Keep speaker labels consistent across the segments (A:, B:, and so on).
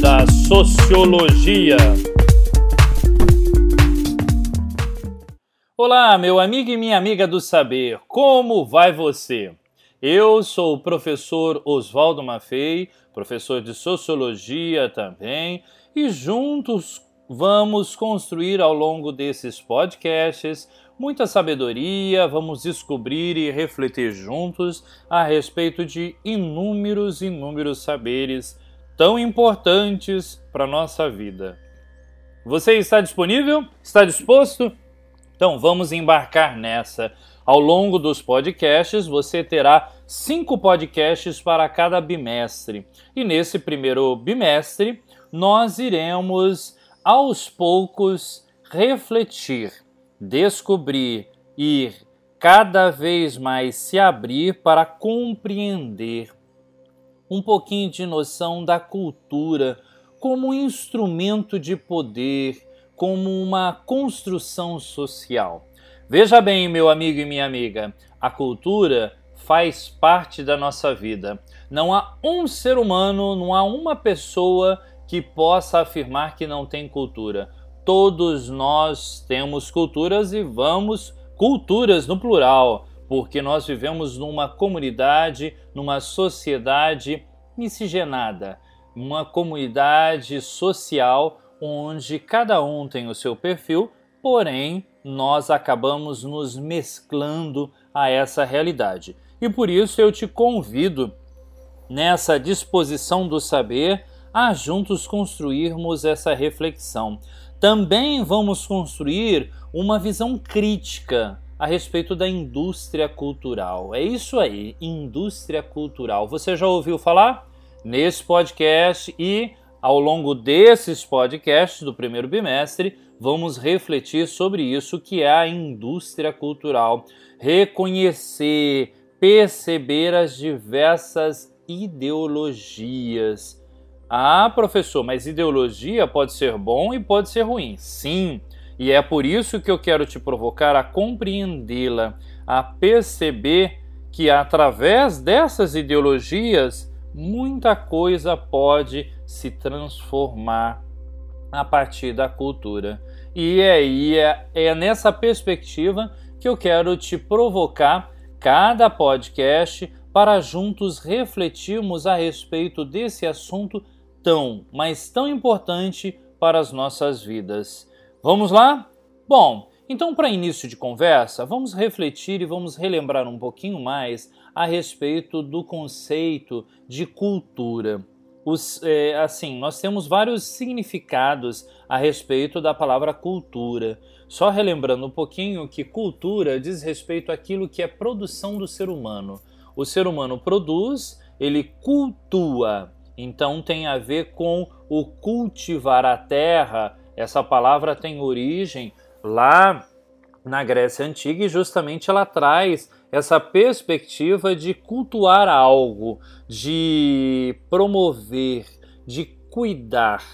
A: da Sociologia. Olá, meu amigo e minha amiga do saber, como vai você? Eu sou o professor Oswaldo Maffei, professor de Sociologia também, e juntos vamos construir ao longo desses podcasts muita sabedoria, vamos descobrir e refletir juntos a respeito de inúmeros, inúmeros saberes tão importantes para a nossa vida. Você está disponível? Está disposto? Então vamos embarcar nessa. Ao longo dos podcasts, você terá cinco podcasts para cada bimestre. E nesse primeiro bimestre, nós iremos aos poucos refletir descobrir, ir cada vez mais se abrir para compreender um pouquinho de noção da cultura como um instrumento de poder, como uma construção social. Veja bem, meu amigo e minha amiga, a cultura faz parte da nossa vida. Não há um ser humano, não há uma pessoa que possa afirmar que não tem cultura todos nós temos culturas e vamos culturas no plural, porque nós vivemos numa comunidade, numa sociedade miscigenada, uma comunidade social onde cada um tem o seu perfil, porém nós acabamos nos mesclando a essa realidade. E por isso eu te convido nessa disposição do saber a juntos construirmos essa reflexão também vamos construir uma visão crítica a respeito da indústria cultural. É isso aí, indústria cultural. Você já ouviu falar? Nesse podcast e ao longo desses podcasts do primeiro bimestre, vamos refletir sobre isso que é a indústria cultural, reconhecer, perceber as diversas ideologias ah, professor, mas ideologia pode ser bom e pode ser ruim. Sim, e é por isso que eu quero te provocar a compreendê-la, a perceber que através dessas ideologias muita coisa pode se transformar a partir da cultura. E aí é, é nessa perspectiva que eu quero te provocar cada podcast para juntos refletirmos a respeito desse assunto tão, mas tão importante para as nossas vidas. Vamos lá? Bom, então, para início de conversa, vamos refletir e vamos relembrar um pouquinho mais a respeito do conceito de cultura. Os, é, assim, nós temos vários significados a respeito da palavra cultura. Só relembrando um pouquinho que cultura diz respeito àquilo que é produção do ser humano. O ser humano produz, ele cultua, então tem a ver com o cultivar a terra. Essa palavra tem origem lá na Grécia Antiga e justamente ela traz essa perspectiva de cultuar algo, de promover, de cuidar.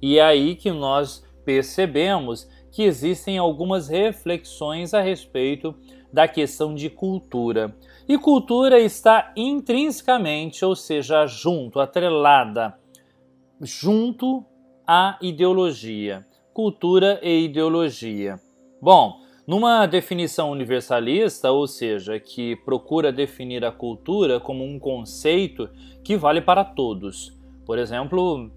A: E é aí que nós percebemos que existem algumas reflexões a respeito da questão de cultura. E cultura está intrinsecamente, ou seja, junto, atrelada, junto à ideologia. Cultura e ideologia. Bom, numa definição universalista, ou seja, que procura definir a cultura como um conceito que vale para todos. Por exemplo,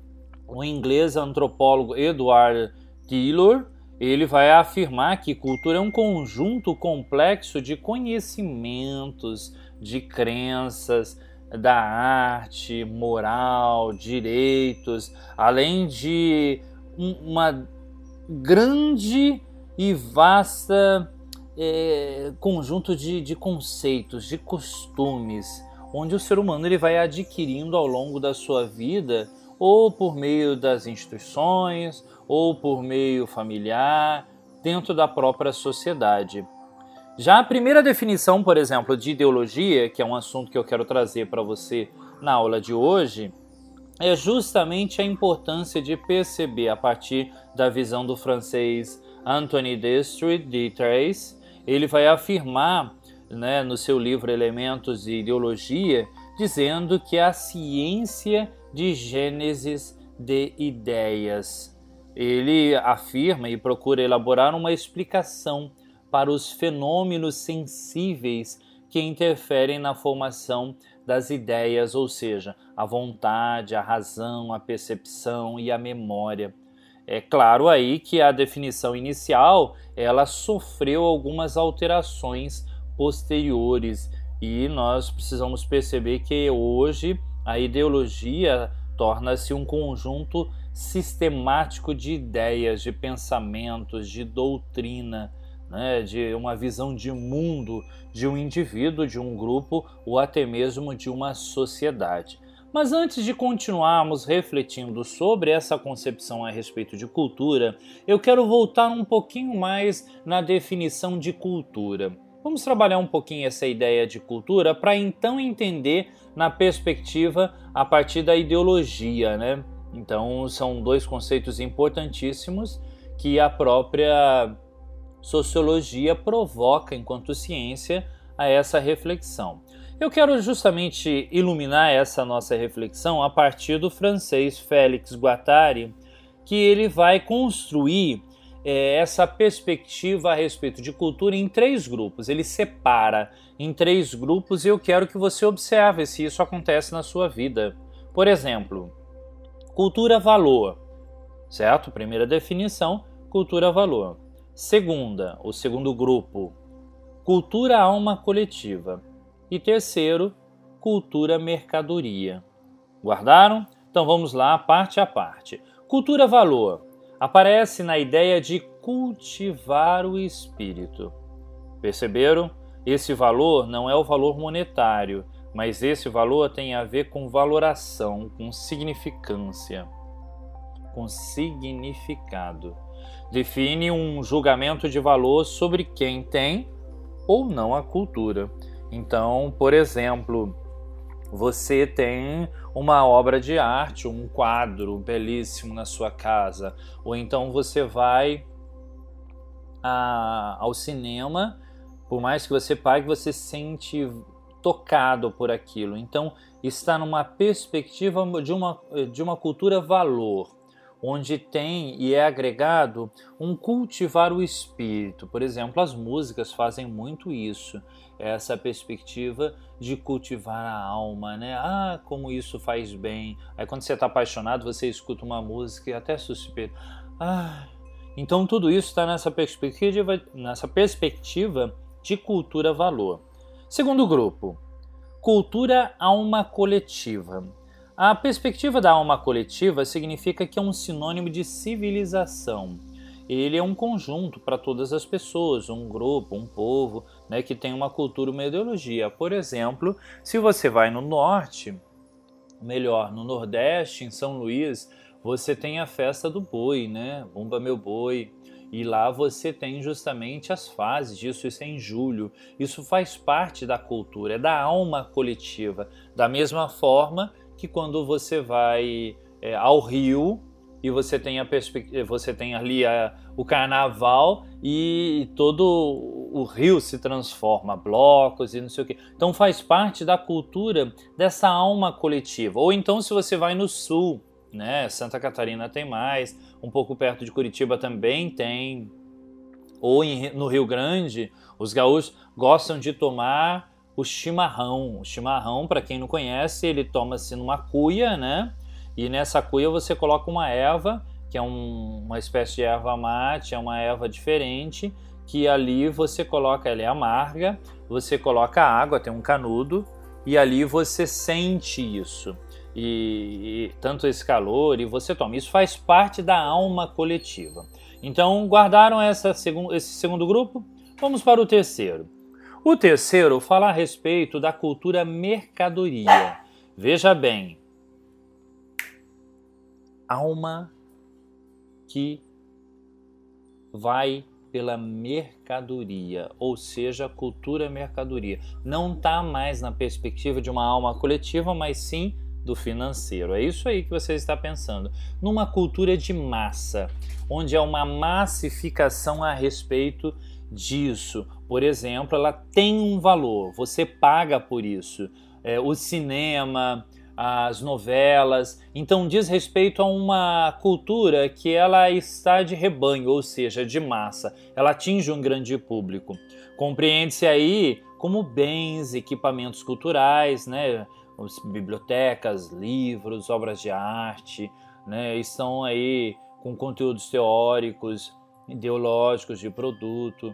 A: o inglês antropólogo Edward Taylor ele vai afirmar que cultura é um conjunto complexo de conhecimentos, de crenças, da arte, moral, direitos, além de uma grande e vasta é, conjunto de, de conceitos, de costumes, onde o ser humano ele vai adquirindo ao longo da sua vida, ou por meio das instituições, ou por meio familiar, dentro da própria sociedade. Já a primeira definição, por exemplo, de ideologia, que é um assunto que eu quero trazer para você na aula de hoje, é justamente a importância de perceber, a partir da visão do francês Anthony Destry de Trace, ele vai afirmar né, no seu livro Elementos de Ideologia, dizendo que a ciência de Gênesis de ideias. Ele afirma e procura elaborar uma explicação para os fenômenos sensíveis que interferem na formação das ideias, ou seja, a vontade, a razão, a percepção e a memória. É claro aí que a definição inicial ela sofreu algumas alterações posteriores e nós precisamos perceber que hoje a ideologia torna-se um conjunto sistemático de ideias, de pensamentos, de doutrina, né, de uma visão de mundo de um indivíduo, de um grupo ou até mesmo de uma sociedade. Mas antes de continuarmos refletindo sobre essa concepção a respeito de cultura, eu quero voltar um pouquinho mais na definição de cultura. Vamos trabalhar um pouquinho essa ideia de cultura para então entender na perspectiva a partir da ideologia, né? Então, são dois conceitos importantíssimos que a própria sociologia provoca, enquanto ciência, a essa reflexão. Eu quero justamente iluminar essa nossa reflexão a partir do francês Félix Guattari, que ele vai construir é, essa perspectiva a respeito de cultura em três grupos. Ele separa em três grupos e eu quero que você observe se isso acontece na sua vida. Por exemplo, cultura-valor, certo? Primeira definição: cultura-valor. Segunda, o segundo grupo, cultura-alma coletiva. E terceiro, cultura-mercadoria. Guardaram? Então vamos lá, parte a parte. Cultura-valor aparece na ideia de cultivar o espírito. Perceberam? Esse valor não é o valor monetário, mas esse valor tem a ver com valoração, com significância, com significado. Define um julgamento de valor sobre quem tem ou não a cultura. Então, por exemplo, você tem uma obra de arte, um quadro belíssimo na sua casa, ou então você vai a, ao cinema, por mais que você pague, você sente tocado por aquilo. Então, está numa perspectiva de uma, de uma cultura valor onde tem e é agregado um cultivar o espírito. Por exemplo, as músicas fazem muito isso, essa perspectiva de cultivar a alma, né? Ah, como isso faz bem. Aí quando você está apaixonado, você escuta uma música e até suspira. Ah, então tudo isso está nessa perspectiva, nessa perspectiva de cultura valor. Segundo grupo, cultura alma coletiva. A perspectiva da alma coletiva significa que é um sinônimo de civilização. Ele é um conjunto para todas as pessoas, um grupo, um povo, né, que tem uma cultura, uma ideologia. Por exemplo, se você vai no norte, melhor, no nordeste, em São Luís, você tem a festa do boi, né? Bumba meu boi. E lá você tem justamente as fases disso, isso é em julho. Isso faz parte da cultura, é da alma coletiva. Da mesma forma que quando você vai é, ao Rio e você tem, a você tem ali a, o carnaval e todo o rio se transforma, blocos e não sei o que. Então faz parte da cultura dessa alma coletiva. Ou então se você vai no sul, né? Santa Catarina tem mais, um pouco perto de Curitiba também tem. Ou em, no Rio Grande, os gaúchos gostam de tomar o chimarrão. O chimarrão, para quem não conhece, ele toma-se numa cuia, né? E nessa cuia você coloca uma erva, que é um, uma espécie de erva mate, é uma erva diferente, que ali você coloca, ela é amarga, você coloca água, tem um canudo, e ali você sente isso. E, e, tanto esse calor e você toma. Isso faz parte da alma coletiva. Então, guardaram essa segun, esse segundo grupo? Vamos para o terceiro. O terceiro fala a respeito da cultura mercadoria. Veja bem, alma que vai pela mercadoria, ou seja, cultura mercadoria. Não está mais na perspectiva de uma alma coletiva, mas sim do financeiro. É isso aí que você está pensando. Numa cultura de massa, onde há uma massificação a respeito disso. Por exemplo, ela tem um valor, você paga por isso. É, o cinema, as novelas. Então diz respeito a uma cultura que ela está de rebanho, ou seja, de massa. Ela atinge um grande público. Compreende-se aí como bens, equipamentos culturais, né? Bibliotecas, livros, obras de arte, né? estão aí com conteúdos teóricos, ideológicos de produto,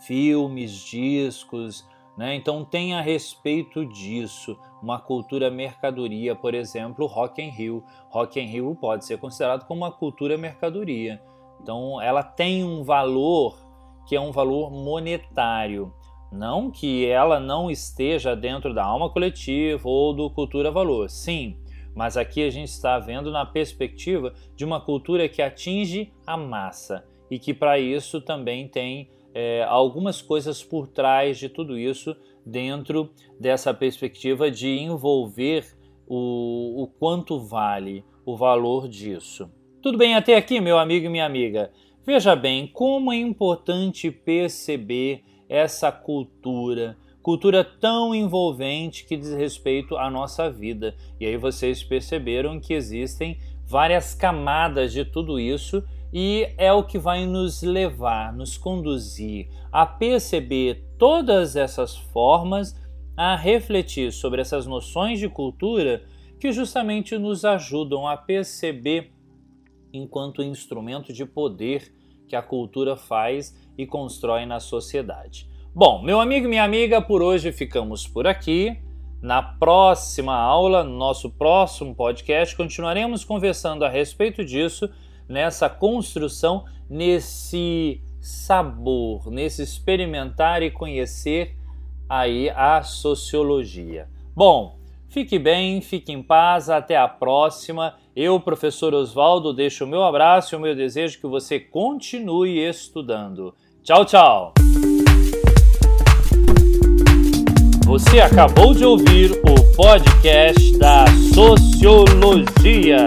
A: filmes, discos, né? Então tem a respeito disso uma cultura mercadoria, por exemplo, Rock in Rio. Rock in Rio pode ser considerado como uma cultura mercadoria. Então ela tem um valor que é um valor monetário. Não que ela não esteja dentro da alma coletiva ou do cultura valor. Sim, mas aqui a gente está vendo na perspectiva de uma cultura que atinge a massa e que para isso também tem é, algumas coisas por trás de tudo isso, dentro dessa perspectiva de envolver o, o quanto vale o valor disso. Tudo bem até aqui, meu amigo e minha amiga? Veja bem como é importante perceber essa cultura, cultura tão envolvente que diz respeito à nossa vida. E aí vocês perceberam que existem várias camadas de tudo isso e é o que vai nos levar, nos conduzir a perceber todas essas formas, a refletir sobre essas noções de cultura que justamente nos ajudam a perceber enquanto instrumento de poder que a cultura faz e constrói na sociedade. Bom, meu amigo e minha amiga, por hoje ficamos por aqui. Na próxima aula, nosso próximo podcast, continuaremos conversando a respeito disso nessa construção, nesse sabor, nesse experimentar e conhecer aí a sociologia. Bom, fique bem, fique em paz, até a próxima. Eu, professor Oswaldo, deixo o meu abraço e o meu desejo que você continue estudando. Tchau, tchau! Você acabou de ouvir o podcast da Sociologia.